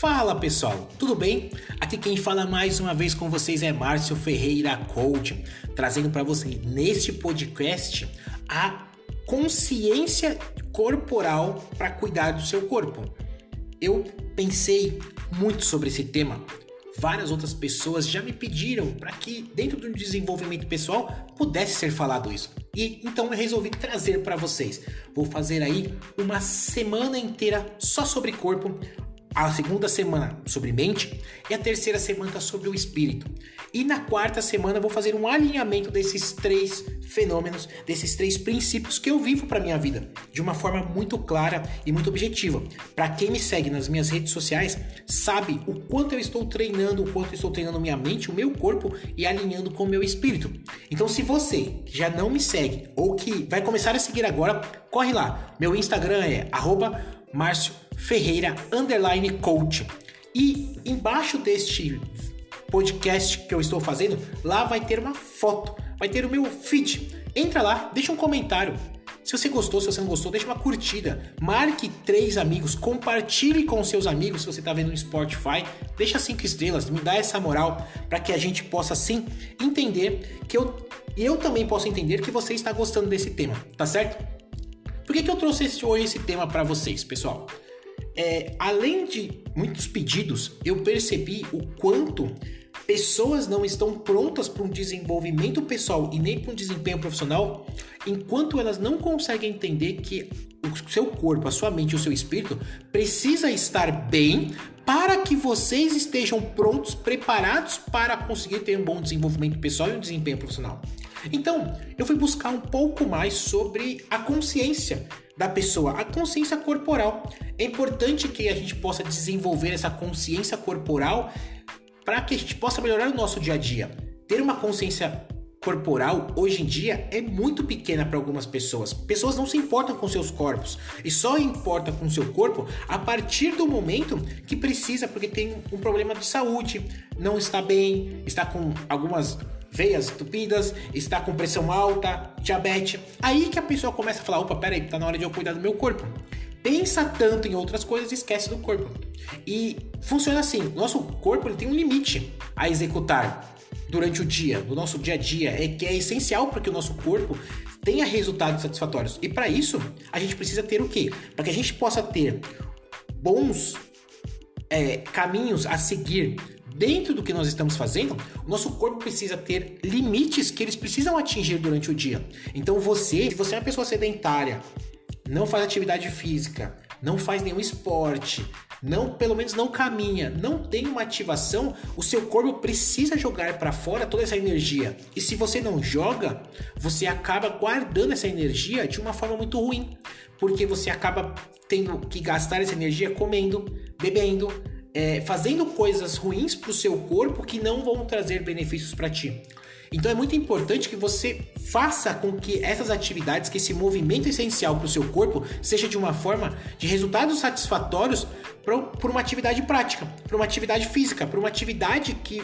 Fala pessoal, tudo bem? Aqui quem fala mais uma vez com vocês é Márcio Ferreira Coach, trazendo para você neste podcast a consciência corporal para cuidar do seu corpo. Eu pensei muito sobre esse tema. Várias outras pessoas já me pediram para que dentro do desenvolvimento pessoal pudesse ser falado isso. E então eu resolvi trazer para vocês. Vou fazer aí uma semana inteira só sobre corpo, a segunda semana sobre mente e a terceira semana sobre o espírito. E na quarta semana vou fazer um alinhamento desses três fenômenos, desses três princípios que eu vivo para minha vida, de uma forma muito clara e muito objetiva. Para quem me segue nas minhas redes sociais, sabe o quanto eu estou treinando, o quanto eu estou treinando minha mente, o meu corpo e alinhando com o meu espírito. Então, se você já não me segue ou que vai começar a seguir agora, corre lá. Meu Instagram é arroba Márcio Ferreira underline coach. E embaixo deste podcast que eu estou fazendo, lá vai ter uma foto, vai ter o meu feed. Entra lá, deixa um comentário. Se você gostou, se você não gostou, deixa uma curtida. Marque três amigos, compartilhe com seus amigos se você está vendo no Spotify. Deixa cinco estrelas, me dá essa moral para que a gente possa sim entender que eu eu também posso entender que você está gostando desse tema, tá certo? Por que, que eu trouxe hoje esse tema para vocês, pessoal? É, além de muitos pedidos, eu percebi o quanto pessoas não estão prontas para um desenvolvimento pessoal e nem para um desempenho profissional, enquanto elas não conseguem entender que o seu corpo, a sua mente o seu espírito precisa estar bem para que vocês estejam prontos, preparados para conseguir ter um bom desenvolvimento pessoal e um desempenho profissional. Então, eu fui buscar um pouco mais sobre a consciência da pessoa, a consciência corporal. É importante que a gente possa desenvolver essa consciência corporal para que a gente possa melhorar o nosso dia a dia. Ter uma consciência corporal hoje em dia é muito pequena para algumas pessoas. Pessoas não se importam com seus corpos e só importa com seu corpo a partir do momento que precisa, porque tem um problema de saúde, não está bem, está com algumas veias entupidas, está com pressão alta, diabetes. Aí que a pessoa começa a falar: opa, peraí, tá na hora de eu cuidar do meu corpo. Pensa tanto em outras coisas e esquece do corpo. E funciona assim: nosso corpo ele tem um limite a executar durante o dia, no nosso dia a dia, é que é essencial para que o nosso corpo tenha resultados satisfatórios. E para isso, a gente precisa ter o quê? Para que a gente possa ter bons é, caminhos a seguir dentro do que nós estamos fazendo, o nosso corpo precisa ter limites que eles precisam atingir durante o dia. Então você, se você é uma pessoa sedentária, não faz atividade física, não faz nenhum esporte, não, pelo menos não caminha, não tem uma ativação, o seu corpo precisa jogar para fora toda essa energia. E se você não joga, você acaba guardando essa energia de uma forma muito ruim, porque você acaba tendo que gastar essa energia comendo, bebendo, é, fazendo coisas ruins para o seu corpo que não vão trazer benefícios para ti. Então é muito importante que você faça com que essas atividades, que esse movimento essencial para o seu corpo, seja de uma forma de resultados satisfatórios por uma atividade prática, por uma atividade física, por uma atividade que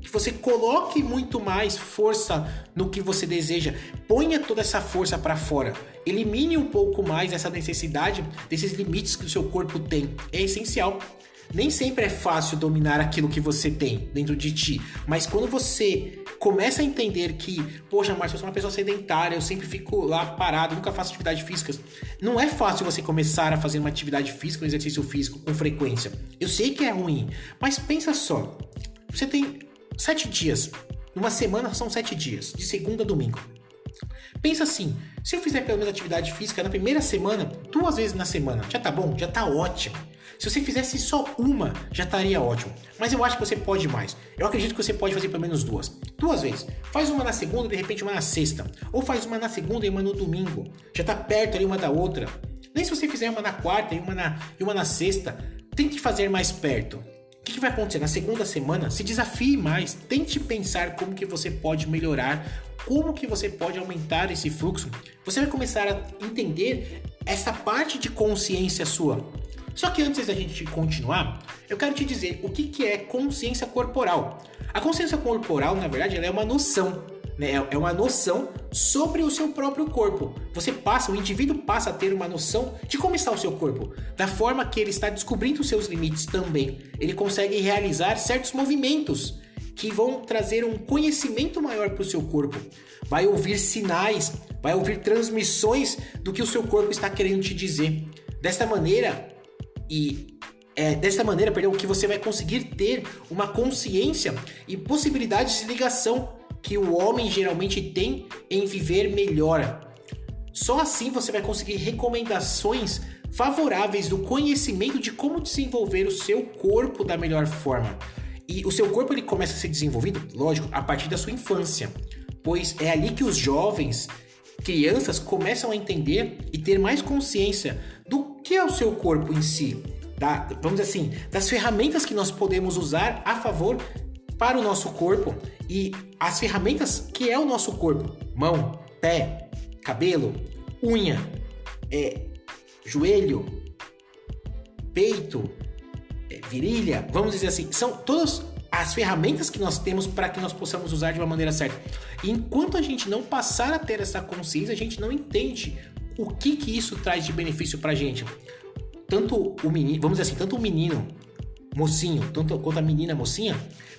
que você coloque muito mais força no que você deseja, ponha toda essa força para fora, elimine um pouco mais essa necessidade desses limites que o seu corpo tem. É essencial. Nem sempre é fácil dominar aquilo que você tem dentro de ti, mas quando você começa a entender que, poxa, Márcio, eu sou uma pessoa sedentária, eu sempre fico lá parado, nunca faço atividade física. Não é fácil você começar a fazer uma atividade física, um exercício físico com frequência. Eu sei que é ruim, mas pensa só: você tem sete dias, numa semana são sete dias, de segunda a domingo. Pensa assim, se eu fizer pelo menos atividade física na primeira semana, duas vezes na semana, já tá bom? Já tá ótimo. Se você fizesse só uma, já estaria ótimo. Mas eu acho que você pode mais. Eu acredito que você pode fazer pelo menos duas. Duas vezes. Faz uma na segunda, de repente uma na sexta. Ou faz uma na segunda e uma no domingo. Já tá perto ali uma da outra. Nem se você fizer uma na quarta e uma na, e uma na sexta. Tente fazer mais perto. O que, vai acontecer? Na segunda semana, se desafie mais. Tente pensar como que você pode melhorar como que você pode aumentar esse fluxo, você vai começar a entender essa parte de consciência sua. Só que antes da gente continuar, eu quero te dizer o que, que é consciência corporal. A consciência corporal, na verdade, ela é uma noção né? É, é uma noção sobre o seu próprio corpo. Você passa, o indivíduo passa a ter uma noção de como está o seu corpo, da forma que ele está descobrindo os seus limites também. Ele consegue realizar certos movimentos que vão trazer um conhecimento maior para o seu corpo. Vai ouvir sinais, vai ouvir transmissões do que o seu corpo está querendo te dizer. Desta maneira, e é desta maneira, perdão, que você vai conseguir ter uma consciência e possibilidades de ligação que o homem geralmente tem em viver melhor. Só assim você vai conseguir recomendações favoráveis do conhecimento de como desenvolver o seu corpo da melhor forma. E o seu corpo ele começa a ser desenvolvido, lógico, a partir da sua infância, pois é ali que os jovens, crianças começam a entender e ter mais consciência do que é o seu corpo em si, da, vamos dizer assim, das ferramentas que nós podemos usar a favor para o nosso corpo e as ferramentas que é o nosso corpo: mão, pé, cabelo, unha, é, joelho, peito, é, virilha, vamos dizer assim, são todas as ferramentas que nós temos para que nós possamos usar de uma maneira certa. E enquanto a gente não passar a ter essa consciência, a gente não entende o que que isso traz de benefício para a gente. Tanto o menino, vamos dizer assim, tanto o menino mocinho, tanto quanto a menina mocinha,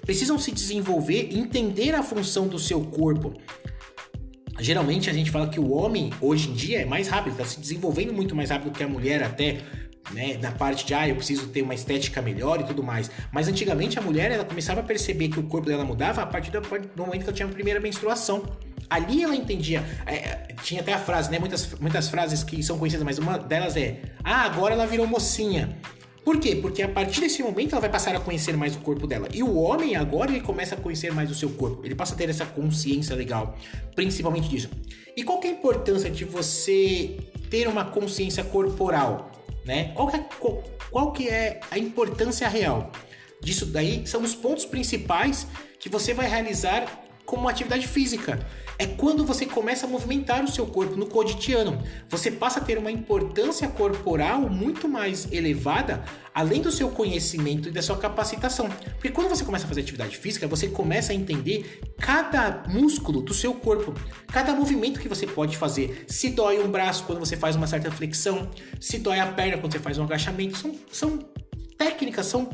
precisam se desenvolver entender a função do seu corpo. Geralmente a gente fala que o homem hoje em dia é mais rápido, está se desenvolvendo muito mais rápido que a mulher até né, na parte de ah, eu preciso ter uma estética melhor e tudo mais. Mas antigamente a mulher ela começava a perceber que o corpo dela mudava a partir do, momento que ela tinha a primeira menstruação. Ali ela entendia. É, é, tinha até a frase, né? Muitas, muitas frases que são conhecidas, mas uma delas é: Ah, agora ela virou mocinha. Por quê? Porque a partir desse momento ela vai passar a conhecer mais o corpo dela. E o homem agora ele começa a conhecer mais o seu corpo. Ele passa a ter essa consciência legal, principalmente disso. E qual é a importância de você ter uma consciência corporal? né? Qual que, é, qual, qual que é a importância real disso daí? São os pontos principais que você vai realizar como atividade física. É quando você começa a movimentar o seu corpo no cotidiano. Você passa a ter uma importância corporal muito mais elevada, além do seu conhecimento e da sua capacitação. Porque quando você começa a fazer atividade física, você começa a entender cada músculo do seu corpo, cada movimento que você pode fazer. Se dói um braço quando você faz uma certa flexão, se dói a perna quando você faz um agachamento, são, são técnicas, são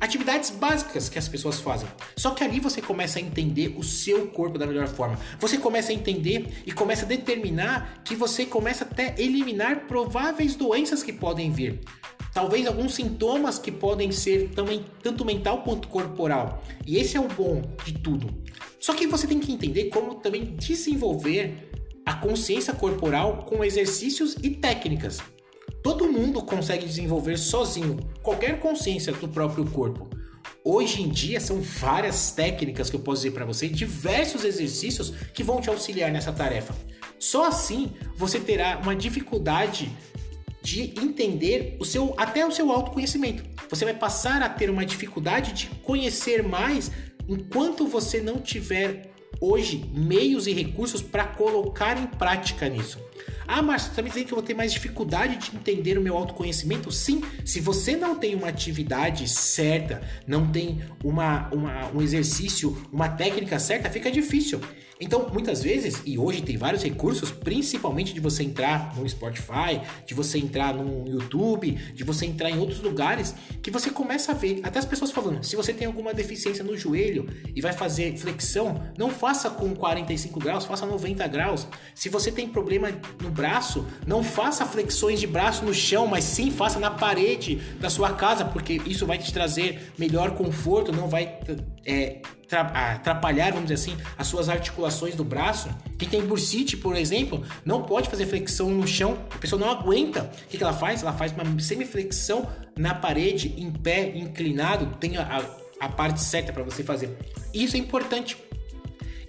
atividades básicas que as pessoas fazem. Só que ali você começa a entender o seu corpo da melhor forma. Você começa a entender e começa a determinar que você começa até eliminar prováveis doenças que podem vir. Talvez alguns sintomas que podem ser também tanto mental quanto corporal. E esse é o bom de tudo. Só que você tem que entender como também desenvolver a consciência corporal com exercícios e técnicas. Todo mundo consegue desenvolver sozinho qualquer consciência do próprio corpo. Hoje em dia são várias técnicas que eu posso dizer para você, diversos exercícios que vão te auxiliar nessa tarefa. Só assim você terá uma dificuldade de entender o seu até o seu autoconhecimento. Você vai passar a ter uma dificuldade de conhecer mais enquanto você não tiver hoje meios e recursos para colocar em prática nisso. Ah, mas você está me dizendo que eu vou ter mais dificuldade de entender o meu autoconhecimento? Sim, se você não tem uma atividade certa, não tem uma, uma, um exercício, uma técnica certa, fica difícil. Então, muitas vezes, e hoje tem vários recursos, principalmente de você entrar no Spotify, de você entrar no YouTube, de você entrar em outros lugares, que você começa a ver, até as pessoas falando, se você tem alguma deficiência no joelho e vai fazer flexão, não faça com 45 graus, faça 90 graus. Se você tem problema no braço, não faça flexões de braço no chão, mas sim faça na parede da sua casa, porque isso vai te trazer melhor conforto, não vai é, atrapalhar, vamos dizer assim, as suas articulações do braço. Quem tem bursite, por exemplo, não pode fazer flexão no chão, a pessoa não aguenta. O que, ela faz? Ela faz uma semiflexão na parede, em pé, inclinado, tem a, a parte certa para você fazer. Isso é importante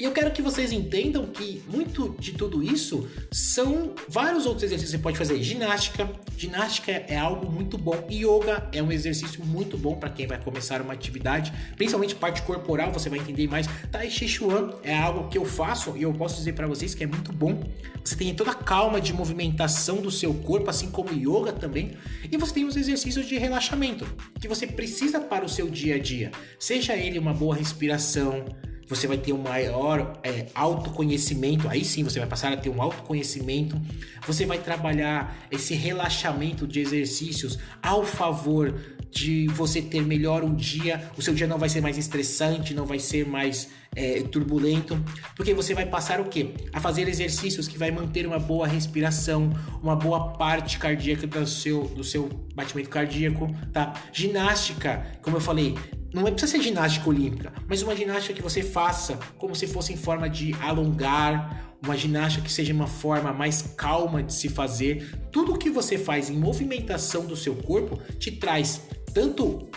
e eu quero que vocês entendam que muito de tudo isso são vários outros exercícios que você pode fazer. Ginástica, ginástica é algo muito bom. Yoga é um exercício muito bom para quem vai começar uma atividade, principalmente parte corporal, você vai entender mais. Tai Chi Chuan é algo que eu faço e eu posso dizer para vocês que é muito bom. Você tem toda a calma de movimentação do seu corpo, assim como yoga também. E você tem os exercícios de relaxamento que você precisa para o seu dia a dia. Seja ele uma boa respiração, você vai ter um maior é, autoconhecimento, aí sim você vai passar a ter um autoconhecimento, você vai trabalhar esse relaxamento de exercícios ao favor de você ter melhor um dia, o seu dia não vai ser mais estressante, não vai ser mais é, turbulento, porque você vai passar o que? A fazer exercícios que vai manter uma boa respiração, uma boa parte cardíaca do seu, do seu batimento cardíaco, tá? Ginástica, como eu falei, não é precisa ser ginástica olímpica, mas uma ginástica que você faça como se fosse em forma de alongar, uma ginástica que seja uma forma mais calma de se fazer. Tudo que você faz em movimentação do seu corpo te traz tanto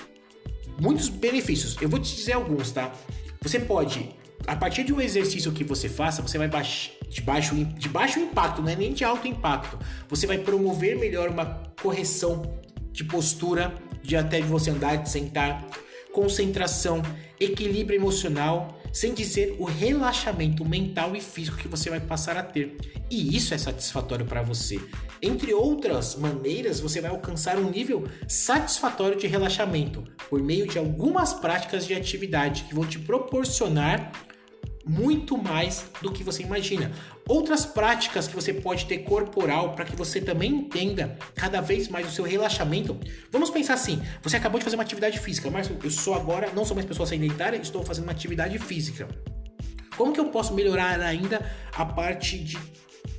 muitos benefícios. Eu vou te dizer alguns, tá? Você pode, a partir de um exercício que você faça, você vai baixar de baixo, de baixo impacto, não é nem de alto impacto. Você vai promover melhor uma correção de postura, de até de você andar, de sentar, concentração, equilíbrio emocional, sem dizer o relaxamento mental e físico que você vai passar a ter. E isso é satisfatório para você. Entre outras maneiras, você vai alcançar um nível satisfatório de relaxamento por meio de algumas práticas de atividade que vão te proporcionar muito mais do que você imagina. Outras práticas que você pode ter corporal para que você também entenda cada vez mais o seu relaxamento. Vamos pensar assim: você acabou de fazer uma atividade física, mas eu sou agora, não sou mais pessoa sedentária, estou fazendo uma atividade física. Como que eu posso melhorar ainda a parte de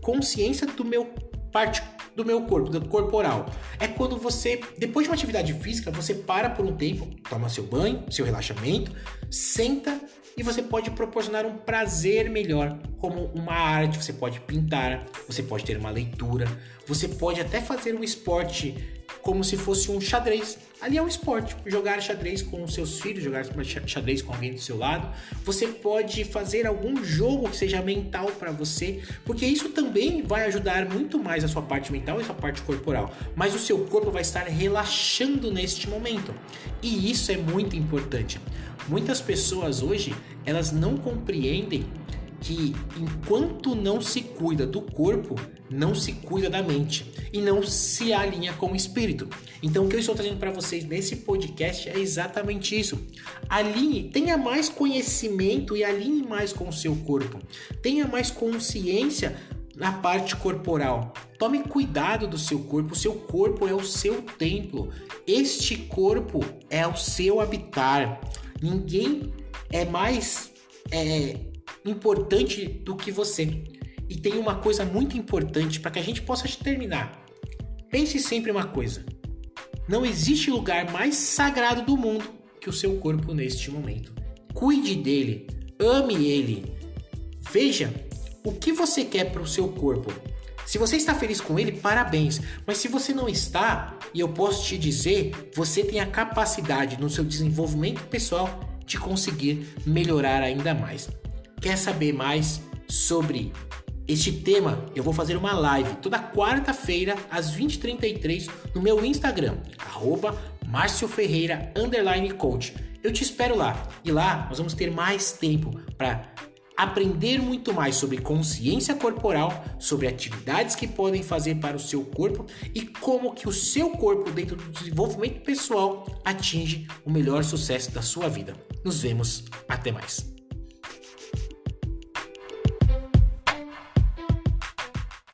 consciência do meu parte do meu corpo, do corporal. É quando você, depois de uma atividade física, você para por um tempo, toma seu banho, seu relaxamento, senta e você pode proporcionar um prazer melhor, como uma arte, você pode pintar, você pode ter uma leitura, você pode até fazer um esporte como se fosse um xadrez. Ali é um esporte, jogar xadrez com seus filhos, jogar xadrez com alguém do seu lado. Você pode fazer algum jogo que seja mental para você, porque isso também vai ajudar muito mais a sua parte mental e a sua parte corporal. Mas o seu corpo vai estar relaxando neste momento. E isso é muito importante. Muitas pessoas hoje, elas não compreendem que enquanto não se cuida do corpo, não se cuida da mente e não se alinha com o espírito. Então, o que eu estou trazendo para vocês nesse podcast é exatamente isso. Alinhe, tenha mais conhecimento e alinhe mais com o seu corpo. Tenha mais consciência na parte corporal. Tome cuidado do seu corpo. O seu corpo é o seu templo. Este corpo é o seu habitar. Ninguém é mais é, importante do que você. E tem uma coisa muito importante para que a gente possa terminar. Pense sempre uma coisa: não existe lugar mais sagrado do mundo que o seu corpo neste momento. Cuide dele, ame ele. Veja o que você quer para o seu corpo. Se você está feliz com ele, parabéns. Mas se você não está, e eu posso te dizer, você tem a capacidade no seu desenvolvimento pessoal de conseguir melhorar ainda mais. Quer saber mais sobre este tema? Eu vou fazer uma live toda quarta-feira às 20h33 no meu Instagram, arroba Ferreira Coach. Eu te espero lá e lá nós vamos ter mais tempo para aprender muito mais sobre consciência corporal, sobre atividades que podem fazer para o seu corpo e como que o seu corpo dentro do desenvolvimento pessoal atinge o melhor sucesso da sua vida. Nos vemos, até mais.